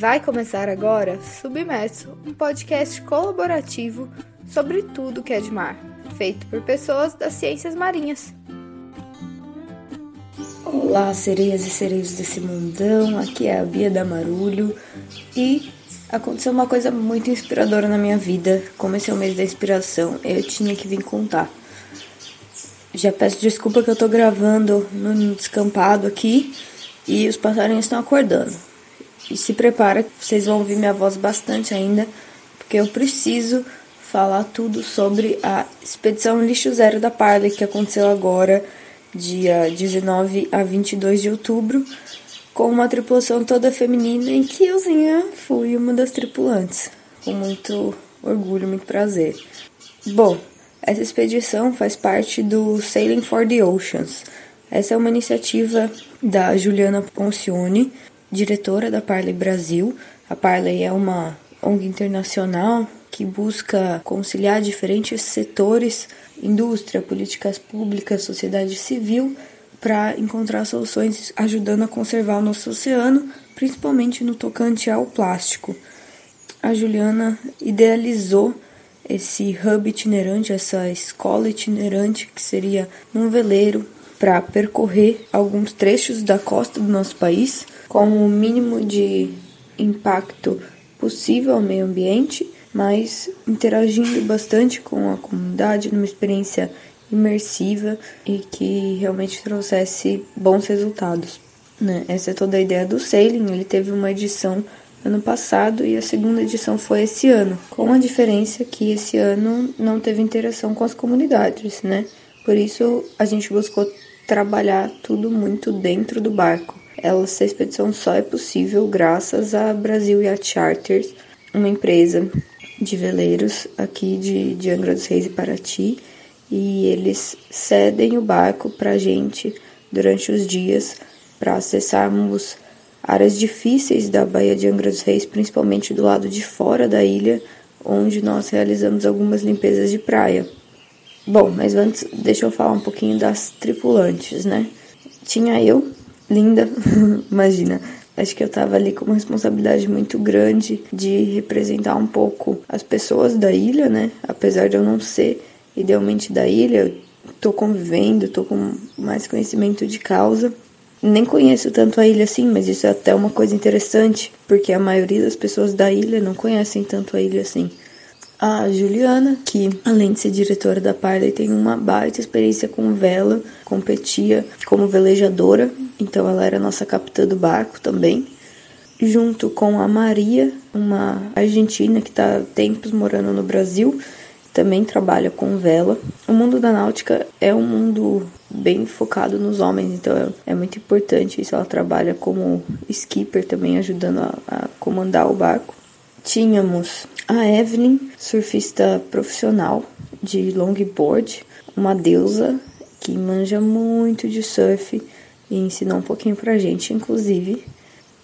Vai começar agora Submerso, um podcast colaborativo sobre tudo que é de mar, feito por pessoas das ciências marinhas. Olá, sereias e sereios desse mundão, aqui é a Bia da Marulho e aconteceu uma coisa muito inspiradora na minha vida. Como esse é o mês da inspiração, eu tinha que vir contar. Já peço desculpa que eu tô gravando no descampado aqui e os passarinhos estão acordando. E se prepara vocês vão ouvir minha voz bastante ainda, porque eu preciso falar tudo sobre a expedição Lixo Zero da Parley que aconteceu agora, dia 19 a 22 de outubro, com uma tripulação toda feminina em que euzinha fui uma das tripulantes, com muito orgulho, muito prazer. Bom, essa expedição faz parte do Sailing for the Oceans. Essa é uma iniciativa da Juliana Poncione, diretora da Parley Brasil. A Parley é uma ONG internacional que busca conciliar diferentes setores, indústria, políticas públicas, sociedade civil, para encontrar soluções ajudando a conservar o nosso oceano, principalmente no tocante ao plástico. A Juliana idealizou esse hub itinerante, essa escola itinerante que seria um veleiro para percorrer alguns trechos da costa do nosso país com o mínimo de impacto possível ao meio ambiente, mas interagindo bastante com a comunidade numa experiência imersiva e que realmente trouxesse bons resultados. Né? Essa é toda a ideia do Sailing. Ele teve uma edição ano passado e a segunda edição foi esse ano, com a diferença que esse ano não teve interação com as comunidades, né? Por isso a gente buscou trabalhar tudo muito dentro do barco. Essa expedição só é possível graças a Brasil Yacht Charters, uma empresa de veleiros aqui de, de Angra dos Reis e Paraty, e eles cedem o barco para a gente durante os dias para acessarmos áreas difíceis da Baía de Angra dos Reis, principalmente do lado de fora da ilha, onde nós realizamos algumas limpezas de praia. Bom, mas antes deixa eu falar um pouquinho das tripulantes, né? Tinha eu, linda, imagina, acho que eu tava ali com uma responsabilidade muito grande de representar um pouco as pessoas da ilha, né? Apesar de eu não ser idealmente da ilha, eu tô convivendo, tô com mais conhecimento de causa nem conheço tanto a ilha assim, mas isso é até uma coisa interessante, porque a maioria das pessoas da ilha não conhecem tanto a ilha assim. A Juliana, que além de ser diretora da Parley, tem uma baita experiência com vela, competia como velejadora, então ela era nossa capitã do barco também. Junto com a Maria, uma argentina que está tempos morando no Brasil, também trabalha com vela. O mundo da náutica é um mundo bem focado nos homens, então é, muito importante isso. Ela trabalha como skipper também, ajudando a, a comandar o barco. Tínhamos a Evelyn, surfista profissional de longboard, uma deusa que manja muito de surf e ensinou um pouquinho pra gente, inclusive.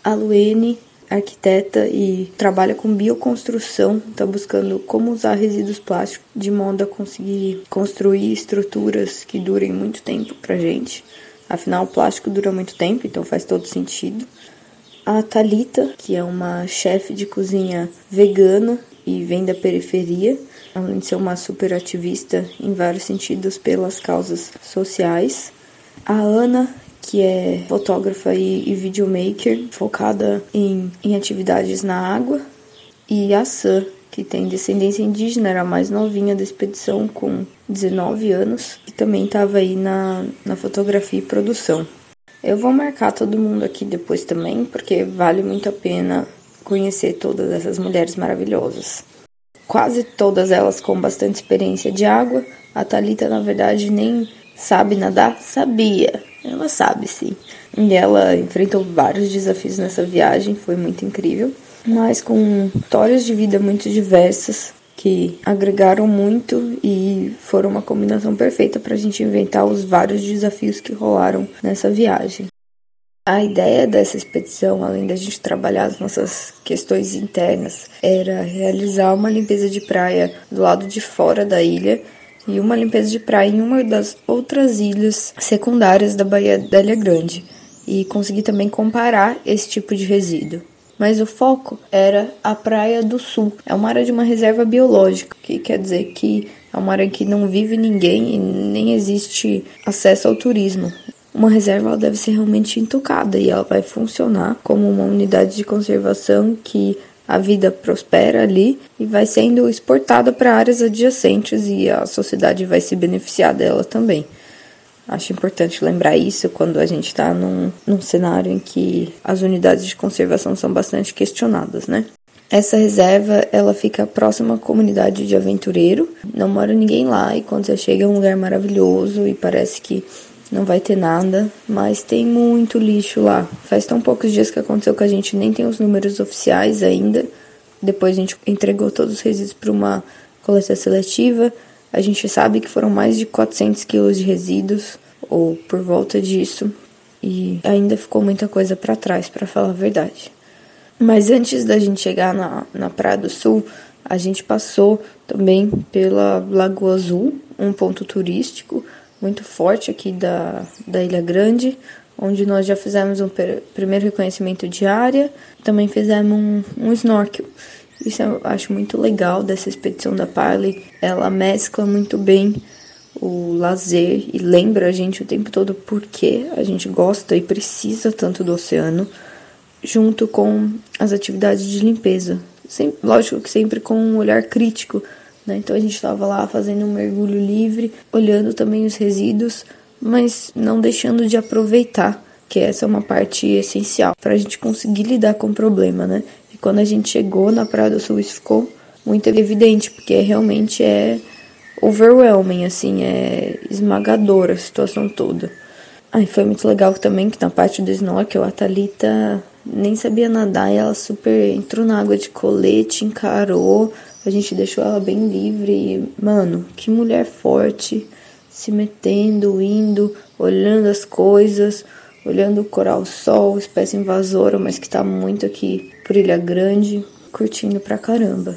A Luene, arquiteta e trabalha com bioconstrução, está buscando como usar resíduos plásticos de modo a conseguir construir estruturas que durem muito tempo para gente. Afinal, o plástico dura muito tempo, então faz todo sentido. A Talita, que é uma chefe de cozinha vegana e vem da periferia, além de ser uma super ativista em vários sentidos pelas causas sociais. A Ana, que é fotógrafa e, e videomaker, focada em, em atividades na água, e a Sam, que tem descendência indígena, era a mais novinha da expedição, com 19 anos, e também estava aí na, na fotografia e produção. Eu vou marcar todo mundo aqui depois também, porque vale muito a pena conhecer todas essas mulheres maravilhosas. Quase todas elas com bastante experiência de água. A Talita, na verdade, nem sabe nadar, sabia, ela sabe, sim. E ela enfrentou vários desafios nessa viagem, foi muito incrível. Mas com histórias de vida muito diversas que agregaram muito e foram uma combinação perfeita para a gente inventar os vários desafios que rolaram nessa viagem. A ideia dessa expedição, além da gente trabalhar as nossas questões internas, era realizar uma limpeza de praia do lado de fora da ilha e uma limpeza de praia em uma das outras ilhas secundárias da Baía da Ilha Grande e consegui também comparar esse tipo de resíduo. Mas o foco era a Praia do Sul. É uma área de uma reserva biológica, que quer dizer que é uma área que não vive ninguém e nem existe acesso ao turismo. Uma reserva deve ser realmente intocada e ela vai funcionar como uma unidade de conservação que a vida prospera ali e vai sendo exportada para áreas adjacentes e a sociedade vai se beneficiar dela também. Acho importante lembrar isso quando a gente está num, num cenário em que as unidades de conservação são bastante questionadas, né? Essa reserva, ela fica próxima à comunidade de aventureiro, não mora ninguém lá e quando você chega é um lugar maravilhoso e parece que não vai ter nada, mas tem muito lixo lá. Faz tão poucos dias que aconteceu que a gente nem tem os números oficiais ainda. Depois a gente entregou todos os resíduos para uma coleta seletiva a gente sabe que foram mais de 400 quilos de resíduos, ou por volta disso, e ainda ficou muita coisa para trás, para falar a verdade. Mas antes da gente chegar na, na Praia do Sul, a gente passou também pela Lagoa Azul, um ponto turístico muito forte aqui da, da Ilha Grande, onde nós já fizemos um primeiro reconhecimento de área, também fizemos um, um snorkel. Isso eu acho muito legal dessa expedição da Parley. Ela mescla muito bem o lazer e lembra a gente o tempo todo por que a gente gosta e precisa tanto do oceano, junto com as atividades de limpeza. Lógico que sempre com um olhar crítico, né? Então a gente estava lá fazendo um mergulho livre, olhando também os resíduos, mas não deixando de aproveitar, que essa é uma parte essencial para a gente conseguir lidar com o problema, né? E quando a gente chegou na Praia do Sul, isso ficou muito evidente, porque realmente é overwhelming, assim, é esmagadora a situação toda. Aí foi muito legal também que na parte do snorkel a Thalita nem sabia nadar e ela super entrou na água de colete, encarou, a gente deixou ela bem livre e, mano, que mulher forte, se metendo, indo, olhando as coisas, olhando o coral-sol, espécie invasora, mas que tá muito aqui por Ilha Grande, curtindo pra caramba.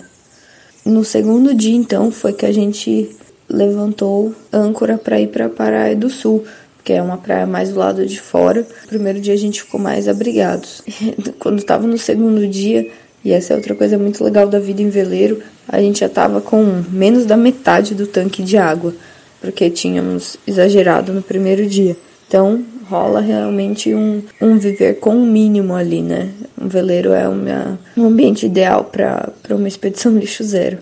No segundo dia, então, foi que a gente levantou âncora para ir para Praia do Sul, que é uma praia mais do lado de fora. Primeiro dia a gente ficou mais abrigados. Quando estava no segundo dia, e essa é outra coisa muito legal da vida em veleiro, a gente já estava com menos da metade do tanque de água, porque tínhamos exagerado no primeiro dia. Então, rola realmente um, um viver com o um mínimo ali, né? Um veleiro é uma, um ambiente ideal para uma expedição lixo zero.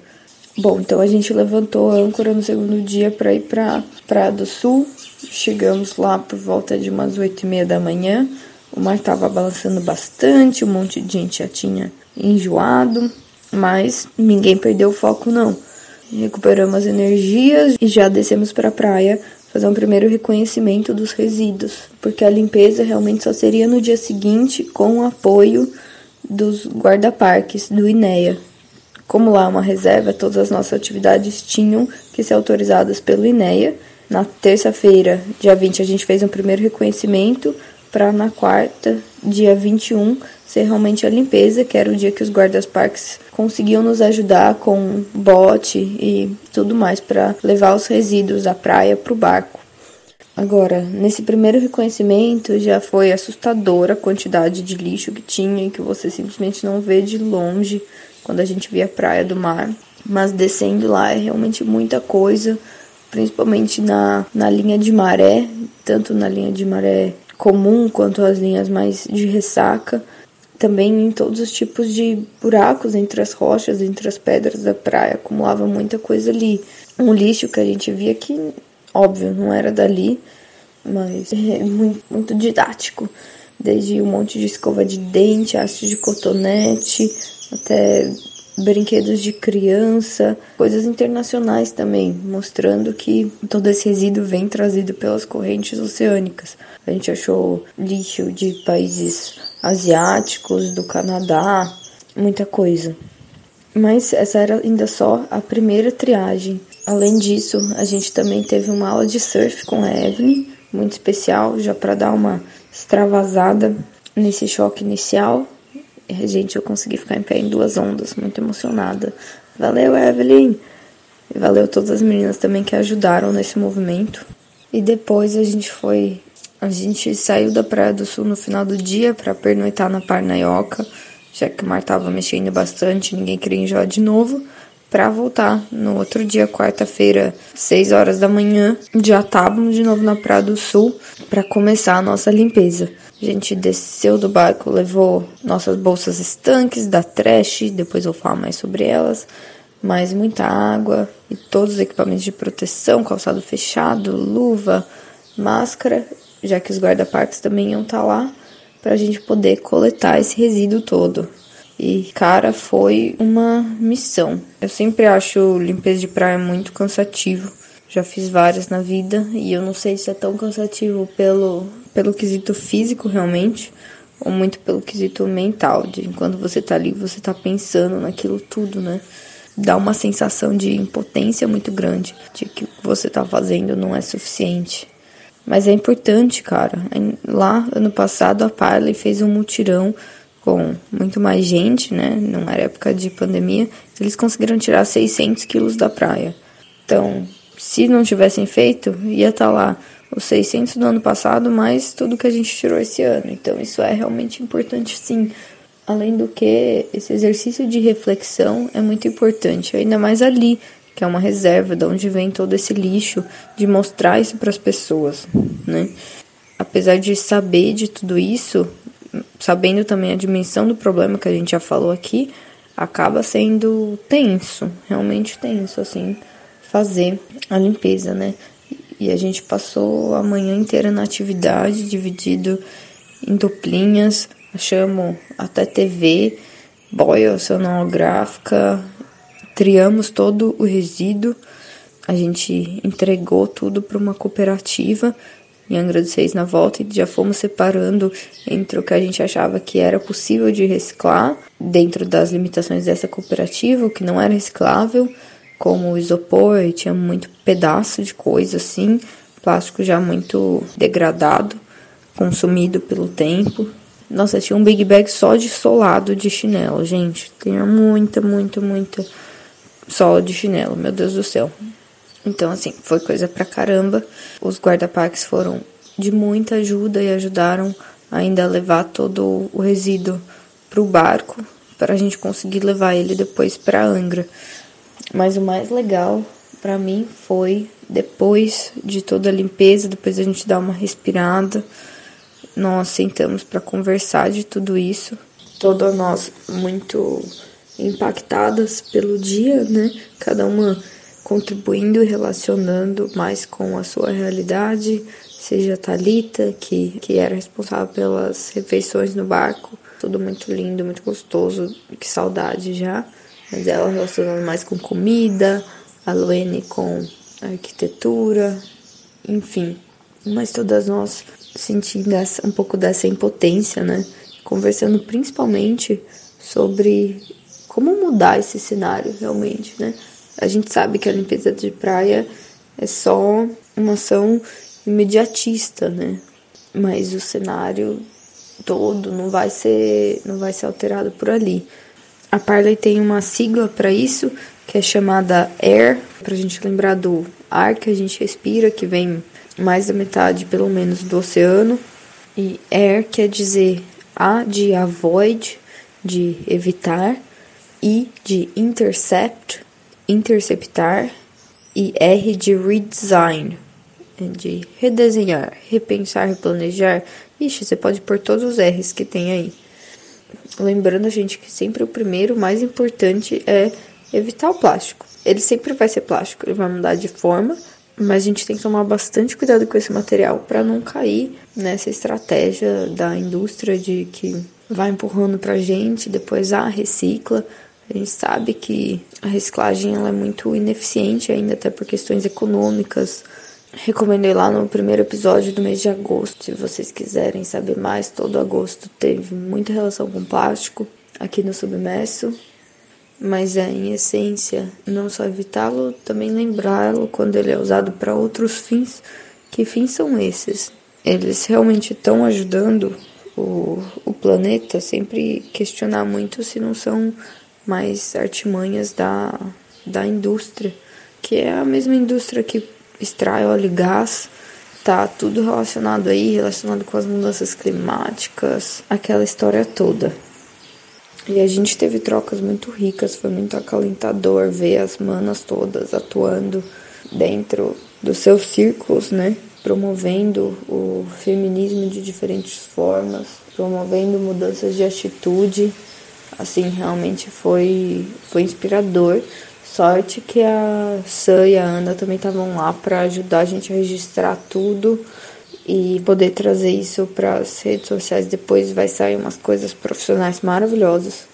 Bom, então a gente levantou a âncora no segundo dia para ir para Praia do Sul. Chegamos lá por volta de umas oito e meia da manhã. O mar estava balançando bastante, um monte de gente já tinha enjoado, mas ninguém perdeu o foco não. Recuperamos as energias e já descemos para a praia fazer um primeiro reconhecimento dos resíduos, porque a limpeza realmente só seria no dia seguinte com o apoio dos guarda-parques do INEA. Como lá é uma reserva, todas as nossas atividades tinham que ser autorizadas pelo INEA. Na terça-feira, dia 20, a gente fez um primeiro reconhecimento para na quarta, dia 21, ser realmente a limpeza, que era o dia que os guardas-parques conseguiam nos ajudar com bote e tudo mais para levar os resíduos da praia para o barco. Agora, nesse primeiro reconhecimento já foi assustadora a quantidade de lixo que tinha e que você simplesmente não vê de longe quando a gente via a praia do mar. Mas descendo lá é realmente muita coisa, principalmente na, na linha de maré, tanto na linha de maré comum quanto as linhas mais de ressaca também em todos os tipos de buracos entre as rochas, entre as pedras da praia, acumulava muita coisa ali. Um lixo que a gente via que, óbvio, não era dali, mas é muito, muito didático. Desde um monte de escova de dente, haste de cotonete, até brinquedos de criança, coisas internacionais também, mostrando que todo esse resíduo vem trazido pelas correntes oceânicas. A gente achou lixo de países asiáticos, do Canadá, muita coisa. Mas essa era ainda só a primeira triagem. Além disso, a gente também teve uma aula de surf com a Evelyn, muito especial, já para dar uma extravasada nesse choque inicial. E, gente, eu consegui ficar em pé em duas ondas, muito emocionada. Valeu, Evelyn! E valeu todas as meninas também que ajudaram nesse movimento. E depois a gente foi a gente saiu da Praia do Sul no final do dia para pernoitar na Parnaioca. já que o mar tava mexendo bastante, ninguém queria enjoar de novo, para voltar no outro dia, quarta-feira, 6 horas da manhã, já estávamos de novo na Praia do Sul para começar a nossa limpeza. A gente desceu do barco, levou nossas bolsas estanques da trash, depois vou falar mais sobre elas, mais muita água e todos os equipamentos de proteção, calçado fechado, luva, máscara, já que os guarda-parques também iam estar tá lá para a gente poder coletar esse resíduo todo. E, cara, foi uma missão. Eu sempre acho limpeza de praia muito cansativo. Já fiz várias na vida e eu não sei se é tão cansativo pelo, pelo quesito físico realmente ou muito pelo quesito mental, de enquanto você tá ali, você tá pensando naquilo tudo, né? Dá uma sensação de impotência muito grande, de que o que você tá fazendo não é suficiente. Mas é importante, cara. Lá, ano passado, a Parley fez um mutirão com muito mais gente, né? Não era época de pandemia. Eles conseguiram tirar 600 quilos da praia. Então, se não tivessem feito, ia estar tá lá os 600 do ano passado, mais tudo que a gente tirou esse ano. Então, isso é realmente importante, sim. Além do que, esse exercício de reflexão é muito importante, ainda mais ali, que é uma reserva, de onde vem todo esse lixo, de mostrar isso para as pessoas, né? Apesar de saber de tudo isso, sabendo também a dimensão do problema que a gente já falou aqui, acaba sendo tenso, realmente tenso, assim, fazer a limpeza, né? E a gente passou a manhã inteira na atividade, dividido em duplinhas, achamos até TV, boia oceanográfica, triamos todo o resíduo, a gente entregou tudo para uma cooperativa em Angra dos Reis na volta e já fomos separando entre o que a gente achava que era possível de reciclar dentro das limitações dessa cooperativa, o que não era reciclável, como o isopor, e tinha muito pedaço de coisa assim, plástico já muito degradado, consumido pelo tempo. Nossa, tinha um big bag só de solado de chinelo, gente. Tinha muita, muita, muita sola de chinelo, meu Deus do céu. Então, assim, foi coisa pra caramba. Os guarda-parques foram de muita ajuda e ajudaram ainda a levar todo o resíduo pro barco para a gente conseguir levar ele depois para Angra. Mas o mais legal para mim foi depois de toda a limpeza, depois a gente dar uma respirada, nós sentamos para conversar de tudo isso. Todas nós muito impactadas pelo dia, né? Cada uma contribuindo e relacionando mais com a sua realidade, seja a Thalita, que, que era responsável pelas refeições no barco, tudo muito lindo, muito gostoso, que saudade já, mas ela relacionando mais com comida, a Luene com arquitetura, enfim, mas todas nós sentindo essa, um pouco dessa impotência, né? Conversando principalmente sobre como mudar esse cenário realmente, né? A gente sabe que a limpeza de praia é só uma ação imediatista, né? Mas o cenário todo não vai ser não vai ser alterado por ali. A Parley tem uma sigla para isso, que é chamada AIR, para a gente lembrar do ar que a gente respira, que vem mais da metade, pelo menos, do oceano. E AIR quer dizer A de avoid, de evitar, I de intercept, interceptar e R de redesign, de redesenhar, repensar, replanejar. Ixi, você pode pôr todos os R's que tem aí. Lembrando a gente que sempre o primeiro, mais importante é evitar o plástico. Ele sempre vai ser plástico, ele vai mudar de forma, mas a gente tem que tomar bastante cuidado com esse material para não cair nessa estratégia da indústria de que vai empurrando pra gente, depois ah, recicla, a gente sabe que a reciclagem ela é muito ineficiente ainda, até por questões econômicas. Recomendei lá no primeiro episódio do mês de agosto. Se vocês quiserem saber mais, todo agosto teve muita relação com plástico aqui no submerso. Mas é, em essência, não só evitá-lo, também lembrá-lo quando ele é usado para outros fins. Que fins são esses? Eles realmente estão ajudando o, o planeta? Sempre questionar muito se não são mais artimanhas da, da indústria, que é a mesma indústria que extrai óleo e gás, tá tudo relacionado aí, relacionado com as mudanças climáticas, aquela história toda. E a gente teve trocas muito ricas, foi muito acalentador ver as manas todas atuando dentro dos seus círculos, né? Promovendo o feminismo de diferentes formas, promovendo mudanças de atitude. Assim, realmente foi, foi inspirador. Sorte que a Sam e a Ana também estavam lá para ajudar a gente a registrar tudo e poder trazer isso para as redes sociais depois vai sair umas coisas profissionais maravilhosas.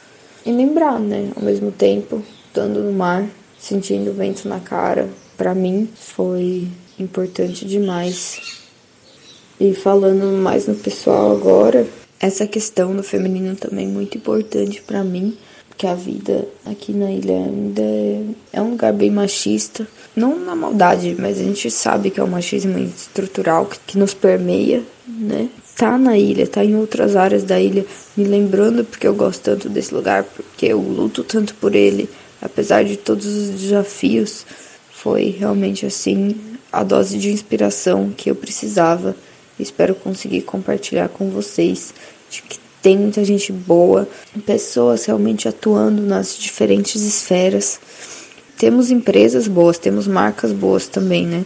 E lembrar, né, ao mesmo tempo, estando no mar, sentindo o vento na cara, para mim foi importante demais. E falando mais no pessoal agora, essa questão do feminino também é muito importante para mim, porque a vida aqui na ilha ainda é, é um lugar bem machista não na maldade, mas a gente sabe que é um machismo estrutural que, nos permeia, né? Tá na ilha, tá em outras áreas da ilha, me lembrando porque eu gosto tanto desse lugar, porque eu luto tanto por ele, apesar de todos os desafios, foi realmente assim a dose de inspiração que eu precisava. Espero conseguir compartilhar com vocês que tem muita gente boa, pessoas realmente atuando nas diferentes esferas temos empresas boas, temos marcas boas também, né?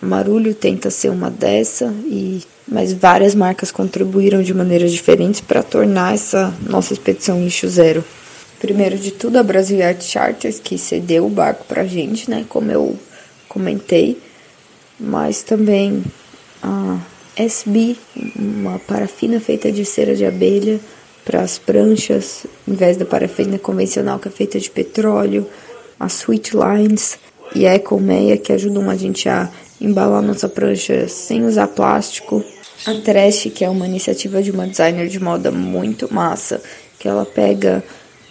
A Marulho tenta ser uma dessa e mas várias marcas contribuíram de maneiras diferentes para tornar essa nossa expedição lixo zero. Primeiro de tudo, a Brasil Art Charters, que cedeu o barco para a gente, né? Como eu comentei. Mas também a SB, uma parafina feita de cera de abelha para as pranchas, em vez da parafina convencional que é feita de petróleo a Sweet Lines e a Ecomeia, que ajudam a gente a embalar nossa prancha sem usar plástico. A Trash, que é uma iniciativa de uma designer de moda muito massa, que ela pega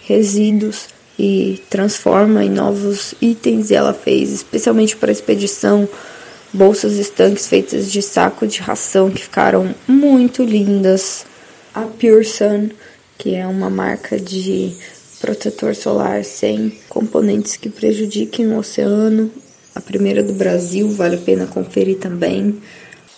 resíduos e transforma em novos itens e ela fez especialmente para expedição bolsas estanques feitas de saco de ração que ficaram muito lindas. A Pure Sun, que é uma marca de protetor solar sem componentes que prejudiquem o oceano. A primeira do Brasil, vale a pena conferir também.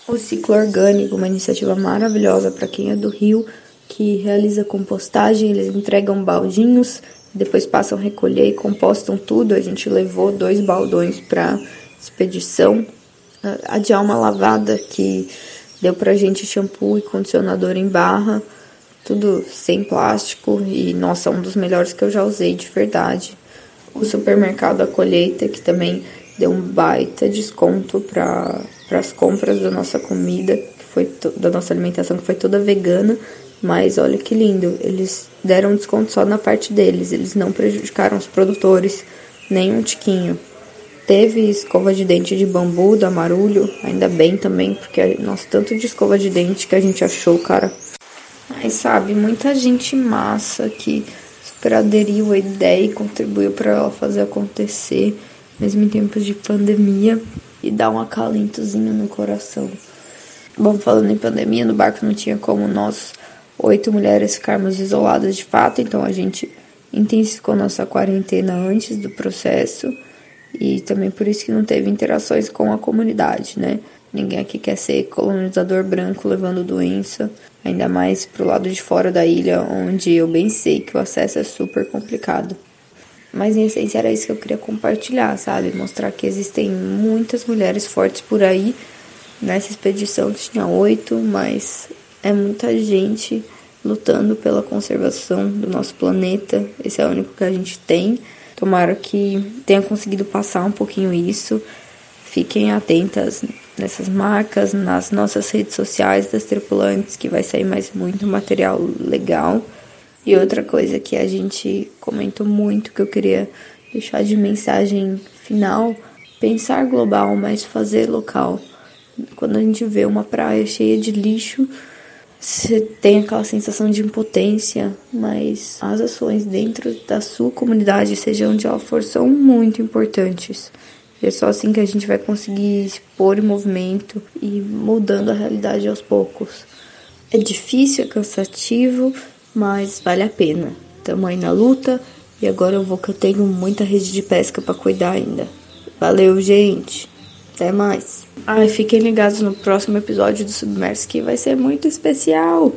O Ciclo Orgânico, uma iniciativa maravilhosa para quem é do Rio, que realiza compostagem. Eles entregam baldinhos, depois passam a recolher e compostam tudo. A gente levou dois baldões para expedição. A Djalma Lavada, que deu pra gente shampoo e condicionador em barra tudo sem plástico e nossa, um dos melhores que eu já usei de verdade. O supermercado A Colheita, que também deu um baita desconto para as compras da nossa comida, que foi da nossa alimentação, que foi toda vegana. Mas olha que lindo, eles deram desconto só na parte deles, eles não prejudicaram os produtores, nem um tiquinho. Teve escova de dente de bambu da Marulho, ainda bem também, porque nossa, tanto de escova de dente que a gente achou, cara, mas sabe, muita gente massa que super aderiu à ideia e contribuiu para ela fazer acontecer, mesmo em tempos de pandemia, e dá um acalentozinho no coração. Bom, falando em pandemia, no barco não tinha como nós, oito mulheres, ficarmos isoladas de fato, então a gente intensificou nossa quarentena antes do processo e também por isso que não teve interações com a comunidade, né? Ninguém aqui quer ser colonizador branco levando doença, ainda mais pro lado de fora da ilha, onde eu bem sei que o acesso é super complicado. Mas em essência era isso que eu queria compartilhar, sabe? Mostrar que existem muitas mulheres fortes por aí. Nessa expedição tinha oito, mas é muita gente lutando pela conservação do nosso planeta. Esse é o único que a gente tem. Tomara que tenha conseguido passar um pouquinho isso. Fiquem atentas nessas marcas, nas nossas redes sociais das tripulantes, que vai sair mais muito material legal. E outra coisa que a gente comentou muito, que eu queria deixar de mensagem final, pensar global, mas fazer local. Quando a gente vê uma praia cheia de lixo, você tem aquela sensação de impotência, mas as ações dentro da sua comunidade, seja onde ela for, são muito importantes. É só assim que a gente vai conseguir se pôr em movimento e mudando a realidade aos poucos. É difícil, é cansativo, mas vale a pena. Estamos aí na luta e agora eu vou que eu tenho muita rede de pesca para cuidar ainda. Valeu, gente. Até mais. Ai, fiquem ligados no próximo episódio do Submerso que vai ser muito especial.